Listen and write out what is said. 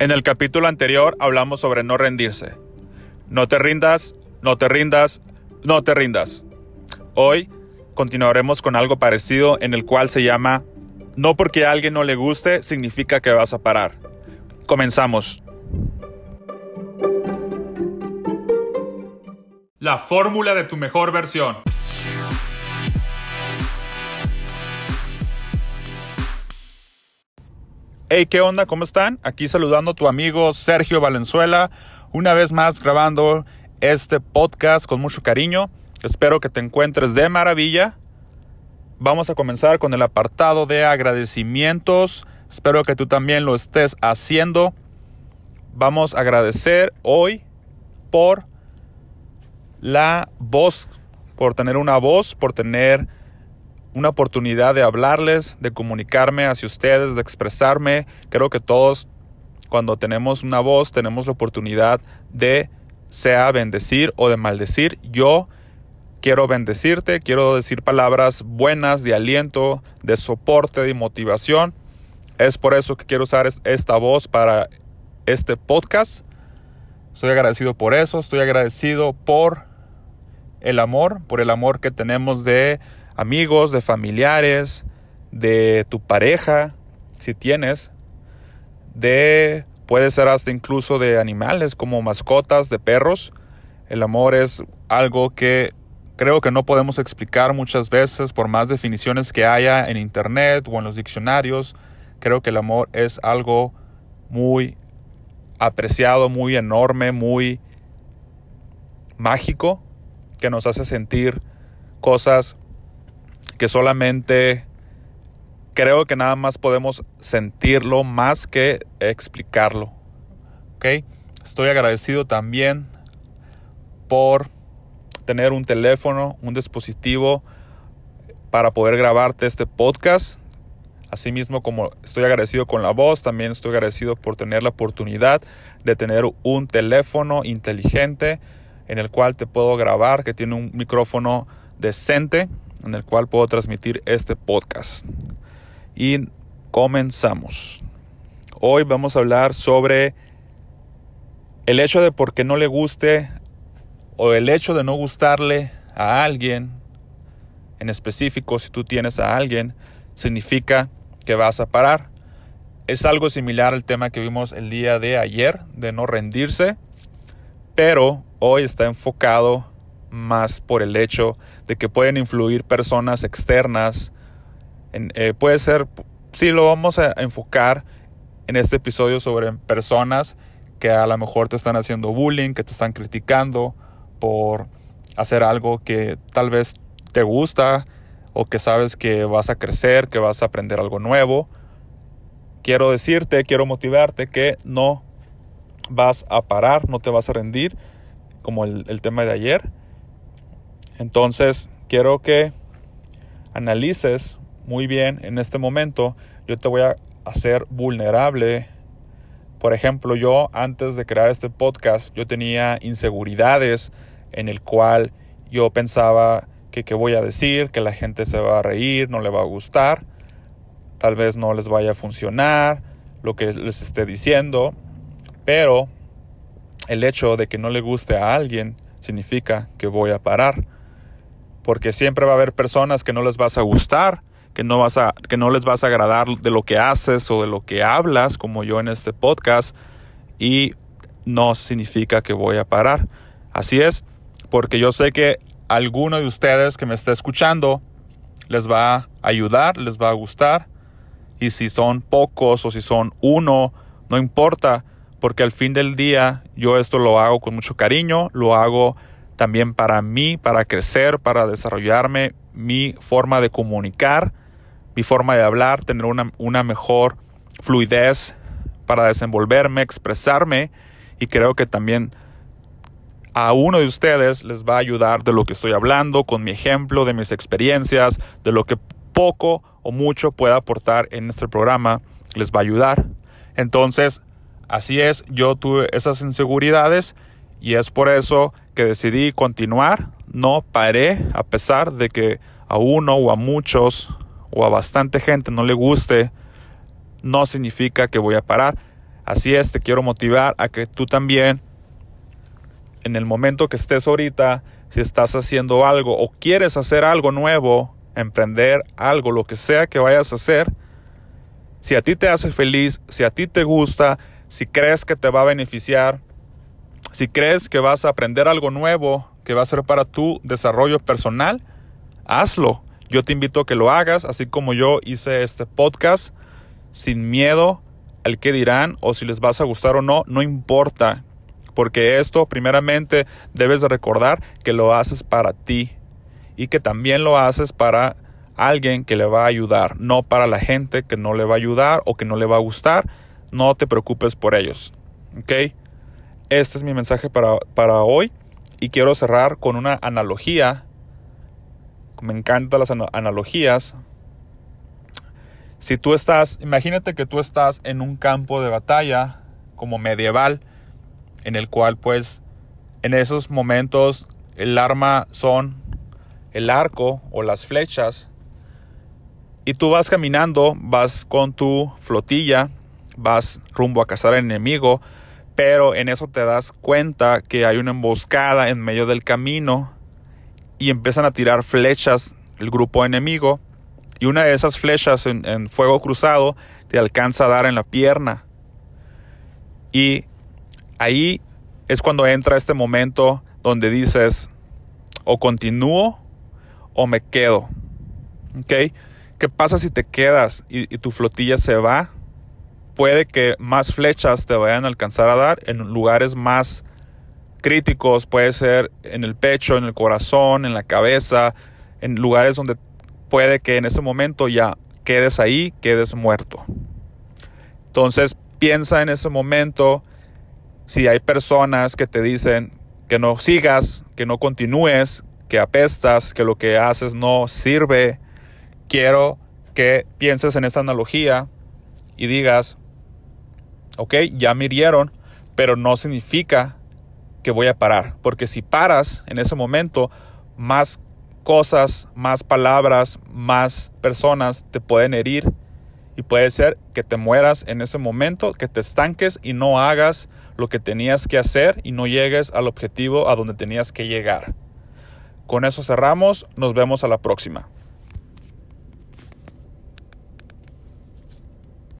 En el capítulo anterior hablamos sobre no rendirse. No te rindas, no te rindas, no te rindas. Hoy continuaremos con algo parecido en el cual se llama No porque a alguien no le guste significa que vas a parar. Comenzamos. La fórmula de tu mejor versión. Hey, ¿qué onda? ¿Cómo están? Aquí saludando a tu amigo Sergio Valenzuela, una vez más grabando este podcast con mucho cariño. Espero que te encuentres de maravilla. Vamos a comenzar con el apartado de agradecimientos. Espero que tú también lo estés haciendo. Vamos a agradecer hoy por la voz, por tener una voz, por tener una oportunidad de hablarles, de comunicarme hacia ustedes, de expresarme. Creo que todos cuando tenemos una voz tenemos la oportunidad de sea bendecir o de maldecir. Yo quiero bendecirte, quiero decir palabras buenas de aliento, de soporte, de motivación. Es por eso que quiero usar esta voz para este podcast. Estoy agradecido por eso, estoy agradecido por el amor, por el amor que tenemos de amigos, de familiares, de tu pareja, si tienes, de puede ser hasta incluso de animales como mascotas, de perros. El amor es algo que creo que no podemos explicar muchas veces por más definiciones que haya en internet o en los diccionarios. Creo que el amor es algo muy apreciado, muy enorme, muy mágico, que nos hace sentir cosas que solamente creo que nada más podemos sentirlo más que explicarlo. Estoy agradecido también por tener un teléfono, un dispositivo para poder grabarte este podcast. Asimismo, como estoy agradecido con la voz, también estoy agradecido por tener la oportunidad de tener un teléfono inteligente en el cual te puedo grabar, que tiene un micrófono decente en el cual puedo transmitir este podcast. Y comenzamos. Hoy vamos a hablar sobre el hecho de por qué no le guste o el hecho de no gustarle a alguien en específico, si tú tienes a alguien, significa que vas a parar. Es algo similar al tema que vimos el día de ayer, de no rendirse, pero hoy está enfocado más por el hecho de que pueden influir personas externas. Eh, puede ser, sí, lo vamos a enfocar en este episodio sobre personas que a lo mejor te están haciendo bullying, que te están criticando por hacer algo que tal vez te gusta o que sabes que vas a crecer, que vas a aprender algo nuevo. Quiero decirte, quiero motivarte que no vas a parar, no te vas a rendir, como el, el tema de ayer. Entonces, quiero que analices muy bien en este momento. Yo te voy a hacer vulnerable. Por ejemplo, yo antes de crear este podcast, yo tenía inseguridades en el cual yo pensaba que qué voy a decir, que la gente se va a reír, no le va a gustar, tal vez no les vaya a funcionar lo que les esté diciendo, pero el hecho de que no le guste a alguien significa que voy a parar porque siempre va a haber personas que no les vas a gustar, que no, vas a, que no les vas a agradar de lo que haces o de lo que hablas, como yo en este podcast, y no significa que voy a parar. Así es, porque yo sé que alguno de ustedes que me está escuchando les va a ayudar, les va a gustar, y si son pocos o si son uno, no importa, porque al fin del día yo esto lo hago con mucho cariño, lo hago también para mí, para crecer, para desarrollarme, mi forma de comunicar, mi forma de hablar, tener una, una mejor fluidez para desenvolverme, expresarme y creo que también a uno de ustedes les va a ayudar de lo que estoy hablando, con mi ejemplo, de mis experiencias, de lo que poco o mucho pueda aportar en este programa, les va a ayudar. Entonces, así es, yo tuve esas inseguridades y es por eso que decidí continuar. No paré a pesar de que a uno o a muchos o a bastante gente no le guste. No significa que voy a parar. Así es, te quiero motivar a que tú también, en el momento que estés ahorita, si estás haciendo algo o quieres hacer algo nuevo, emprender algo, lo que sea que vayas a hacer, si a ti te hace feliz, si a ti te gusta, si crees que te va a beneficiar, si crees que vas a aprender algo nuevo, que va a ser para tu desarrollo personal, hazlo. Yo te invito a que lo hagas, así como yo hice este podcast, sin miedo al que dirán o si les vas a gustar o no, no importa. Porque esto, primeramente, debes de recordar que lo haces para ti y que también lo haces para alguien que le va a ayudar, no para la gente que no le va a ayudar o que no le va a gustar. No te preocupes por ellos. ¿Ok? Este es mi mensaje para, para hoy y quiero cerrar con una analogía. Me encantan las analogías. Si tú estás, imagínate que tú estás en un campo de batalla como medieval, en el cual pues en esos momentos el arma son el arco o las flechas y tú vas caminando, vas con tu flotilla, vas rumbo a cazar al enemigo, pero en eso te das cuenta que hay una emboscada en medio del camino y empiezan a tirar flechas el grupo enemigo y una de esas flechas en, fuego cruzado te alcanza a dar en la pierna. Y ahí es cuando entra este momento donde dices, o continúo o me quedo. ¿Ok? ¿Qué pasa si te quedas y, tu flotilla se va? Puede que más flechas te vayan a alcanzar a dar en lugares más críticos, puede ser en el pecho, en el corazón, en la cabeza, en lugares donde puede que en ese momento ya quedes ahí, quedes muerto. Entonces piensa en ese momento si hay personas que te dicen que no sigas, que no continúes, que apestas, que lo que haces no sirve, quiero que pienses en esta analogía y digas, ok, ya me hirieron, pero no significa que voy a parar, porque si paras en ese momento, más cosas, más palabras, más personas te pueden herir y puede ser que te mueras en ese momento, que te estanques y no hagas lo que tenías que hacer y no llegues al objetivo a donde tenías que llegar. Con eso cerramos, nos vemos a la próxima.